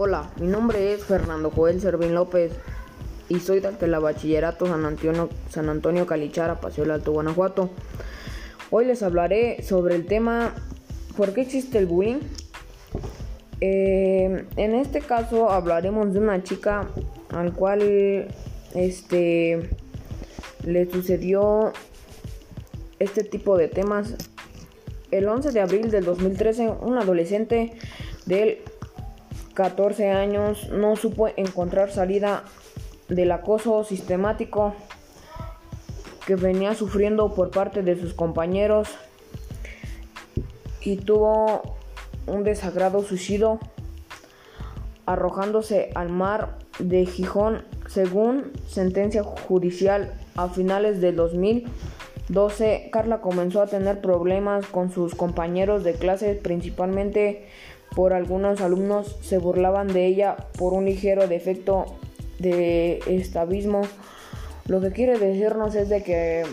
Hola, mi nombre es Fernando Joel Servín López y soy de la Bachillerato San Antonio, San Antonio Calichara, Paseo del Alto, Guanajuato. Hoy les hablaré sobre el tema ¿Por qué existe el bullying? Eh, en este caso hablaremos de una chica al cual este le sucedió este tipo de temas. El 11 de abril del 2013, un adolescente del 14 años, no supo encontrar salida del acoso sistemático que venía sufriendo por parte de sus compañeros y tuvo un desagrado suicidio arrojándose al mar de Gijón según sentencia judicial a finales de 2000 12, Carla comenzó a tener problemas con sus compañeros de clase, principalmente por algunos alumnos se burlaban de ella por un ligero defecto de estabismo. Lo que quiere decirnos es de que,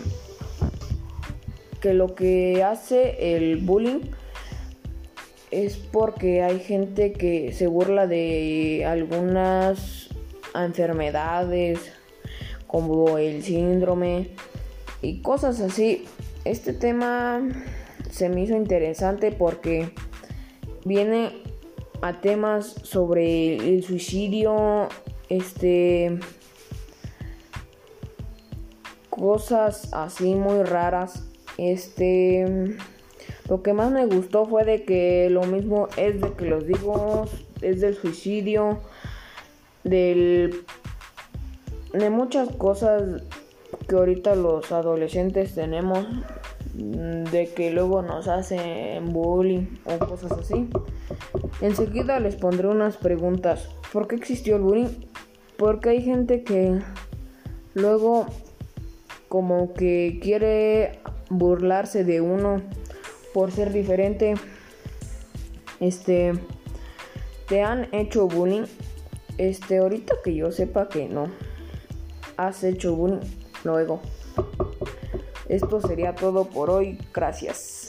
que lo que hace el bullying es porque hay gente que se burla de algunas enfermedades como el síndrome y cosas así. Este tema se me hizo interesante porque viene a temas sobre el suicidio, este cosas así muy raras. Este lo que más me gustó fue de que lo mismo es de que los digo, es del suicidio, del de muchas cosas que ahorita los adolescentes tenemos Mm, de que luego nos hacen bullying o cosas así. Enseguida les pondré unas preguntas. ¿Por qué existió el bullying? Porque hay gente que luego como que quiere burlarse de uno por ser diferente. Este, ¿te han hecho bullying? Este, ahorita que yo sepa que no. Has hecho bullying luego. Esto sería todo por hoy. Gracias.